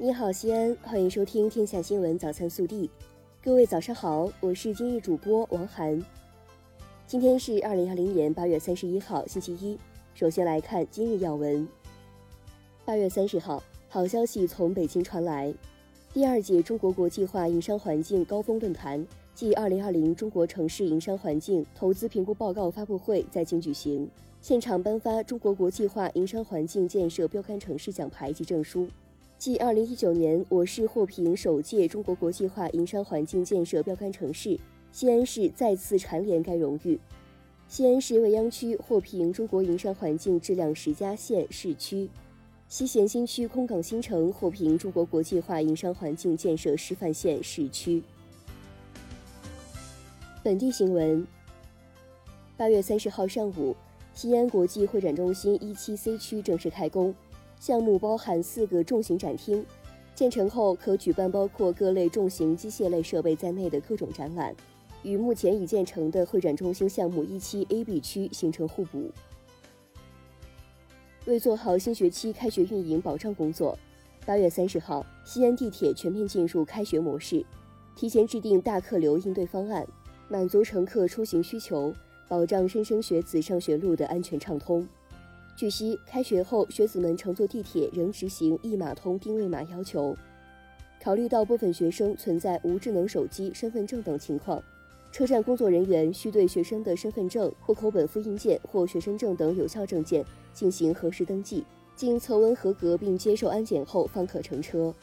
你好，西安，欢迎收听《天下新闻早餐速递》。各位早上好，我是今日主播王涵。今天是二零二零年八月三十一号，星期一。首先来看今日要闻。八月三十号，好消息从北京传来，第二届中国国际化营商环境高峰论坛暨二零二零中国城市营商环境投资评估报告发布会在京举行，现场颁发中国国际化营商环境建设标杆城市奖牌及证书。继二零一九年我市获评首届中国国际化营商环境建设标杆城市，西安市再次蝉联该荣誉。西安市未央区获评中国营商环境质量十佳县市区，西咸新区空港新城获评中国国际化营商环境建设示范县市区。本地新闻：八月三十号上午，西安国际会展中心一期 C 区正式开工。项目包含四个重型展厅，建成后可举办包括各类重型机械类设备在内的各种展览，与目前已建成的会展中心项目一期 A、B 区形成互补。为做好新学期开学运营保障工作，八月三十号，西安地铁全面进入开学模式，提前制定大客流应对方案，满足乘客出行需求，保障莘莘学子上学路的安全畅通。据悉，开学后学子们乘坐地铁仍执行一码通定位码要求。考虑到部分学生存在无智能手机、身份证等情况，车站工作人员需对学生的身份证、户口本复印件或学生证等有效证件进行核实登记，经测温合格并接受安检后方可乘车。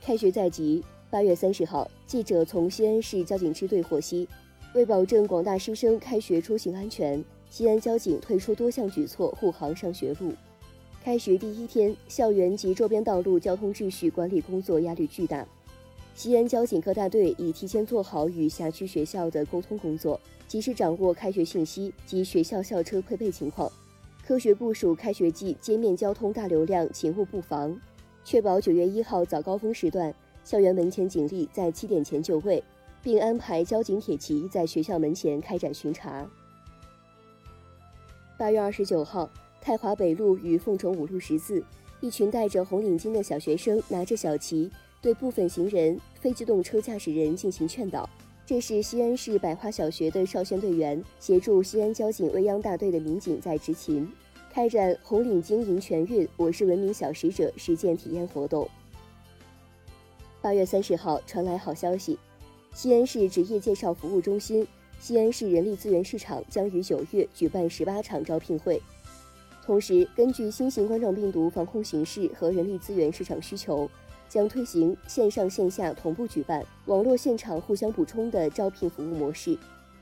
开学在即，八月三十号，记者从西安市交警支队获悉，为保证广大师生开学出行安全。西安交警推出多项举措护航上学路。开学第一天，校园及周边道路交通秩序管理工作压力巨大。西安交警各大队已提前做好与辖区学校的沟通工作，及时掌握开学信息及学校校车配备情况，科学部署开学季街面交通大流量勤务布防，确保九月一号早高峰时段校园门前警力在七点前就位，并安排交警铁骑在学校门前开展巡查。八月二十九号，太华北路与凤城五路十字，一群戴着红领巾的小学生拿着小旗，对部分行人、非机动车驾驶人进行劝导。这是西安市百花小学的少先队员协助西安交警未央大队的民警在执勤，开展“红领巾迎全运，我是文明小使者”实践体验活动。八月三十号传来好消息，西安市职业介绍服务中心。西安市人力资源市场将于九月举办十八场招聘会，同时根据新型冠状病毒防控形势和人力资源市场需求，将推行线上线下同步举办、网络现场互相补充的招聘服务模式。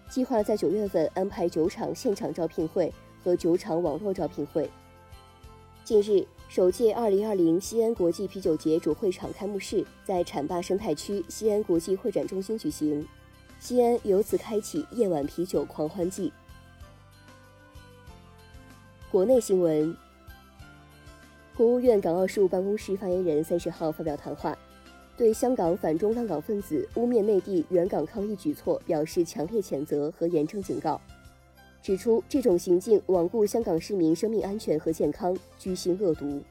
计划在九月份安排九场现场招聘会和九场网络招聘会。近日，首届二零二零西安国际啤酒节主会场开幕式在浐灞生态区西安国际会展中心举行。西安由此开启夜晚啤酒狂欢季。国内新闻，国务院港澳事务办公室发言人三十号发表谈话，对香港反中乱港分子污蔑内地援港抗疫举措表示强烈谴责和严正警告，指出这种行径罔顾香港市民生命安全和健康，居心恶毒。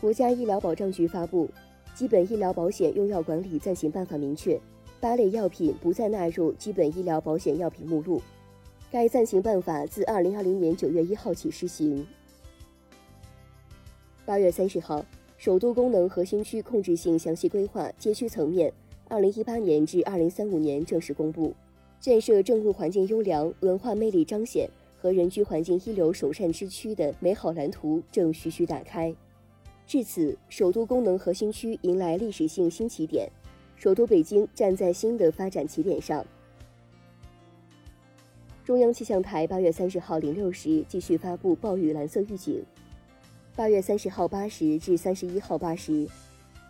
国家医疗保障局发布。基本医疗保险用药管理暂行办法明确，八类药品不再纳入基本医疗保险药品目录。该暂行办法自二零二零年九月一号起施行。八月三十号，首都功能核心区控制性详细规划街区层面，二零一八年至二零三五年正式公布，建设政务环境优良、文化魅力彰显和人居环境一流首善之区的美好蓝图正徐徐打开。至此，首都功能核心区迎来历史性新起点，首都北京站在新的发展起点上。中央气象台八月三十号零六时继续发布暴雨蓝色预警。八月三十号八时至三十一号八时，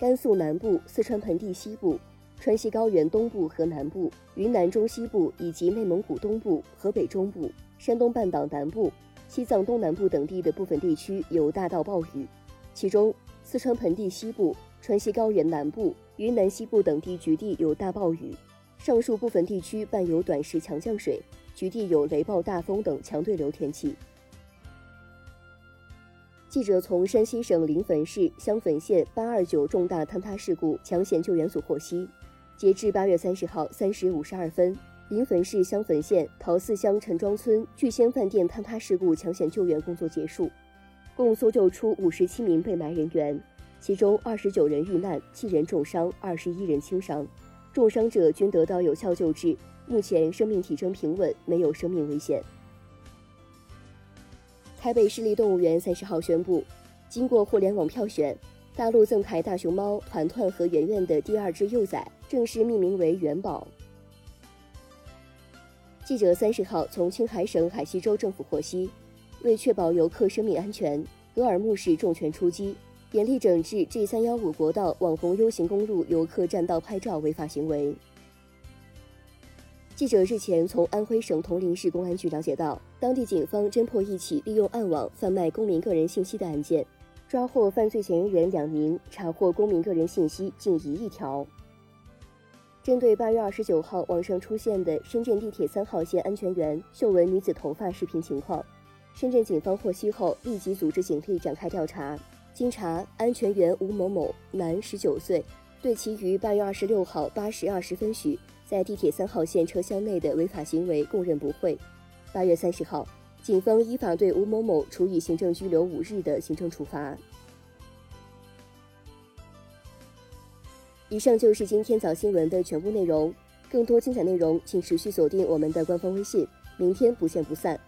甘肃南部、四川盆地西部、川西高原东部和南部、云南中西部以及内蒙古东部、河北中部、山东半岛南部、西藏东南部等地的部分地区有大到暴雨。其中，四川盆地西部、川西高原南部、云南西部等地局地有大暴雨，上述部分地区伴有短时强降水，局地有雷暴大风等强对流天气。记者从山西省临汾市襄汾县八二九重大坍塌事故抢险救援组获悉，截至八月三十号三时五十二分，临汾市襄汾县陶寺乡陈庄村聚仙饭店坍塌事故抢险救援工作结束，共搜救出五十七名被埋人员，其中二十九人遇难，七人重伤，二十一人轻伤，重伤者均得到有效救治，目前生命体征平稳，没有生命危险。台北市立动物园三十号宣布，经过互联网票选，大陆赠台大熊猫团团和圆圆的第二只幼崽正式命名为元宝。记者三十号从青海省海西州政府获悉，为确保游客生命安全，格尔木市重拳出击，严厉整治 G 三幺五国道网红 U 型公路游客占道拍照违法行为。记者日前从安徽省铜陵市公安局了解到，当地警方侦破一起利用暗网贩卖公民个人信息的案件，抓获犯罪嫌疑人两名，查获公民个人信息近一亿条。针对八月二十九号网上出现的深圳地铁三号线安全员秀文女子头发视频情况，深圳警方获悉后立即组织警力展开调查。经查，安全员吴某某，男，十九岁，对其于八月二十六号八时二十分许。在地铁三号线车厢内的违法行为供认不讳。八月三十号，警方依法对吴某某处以行政拘留五日的行政处罚。以上就是今天早新闻的全部内容，更多精彩内容请持续锁定我们的官方微信。明天不见不散。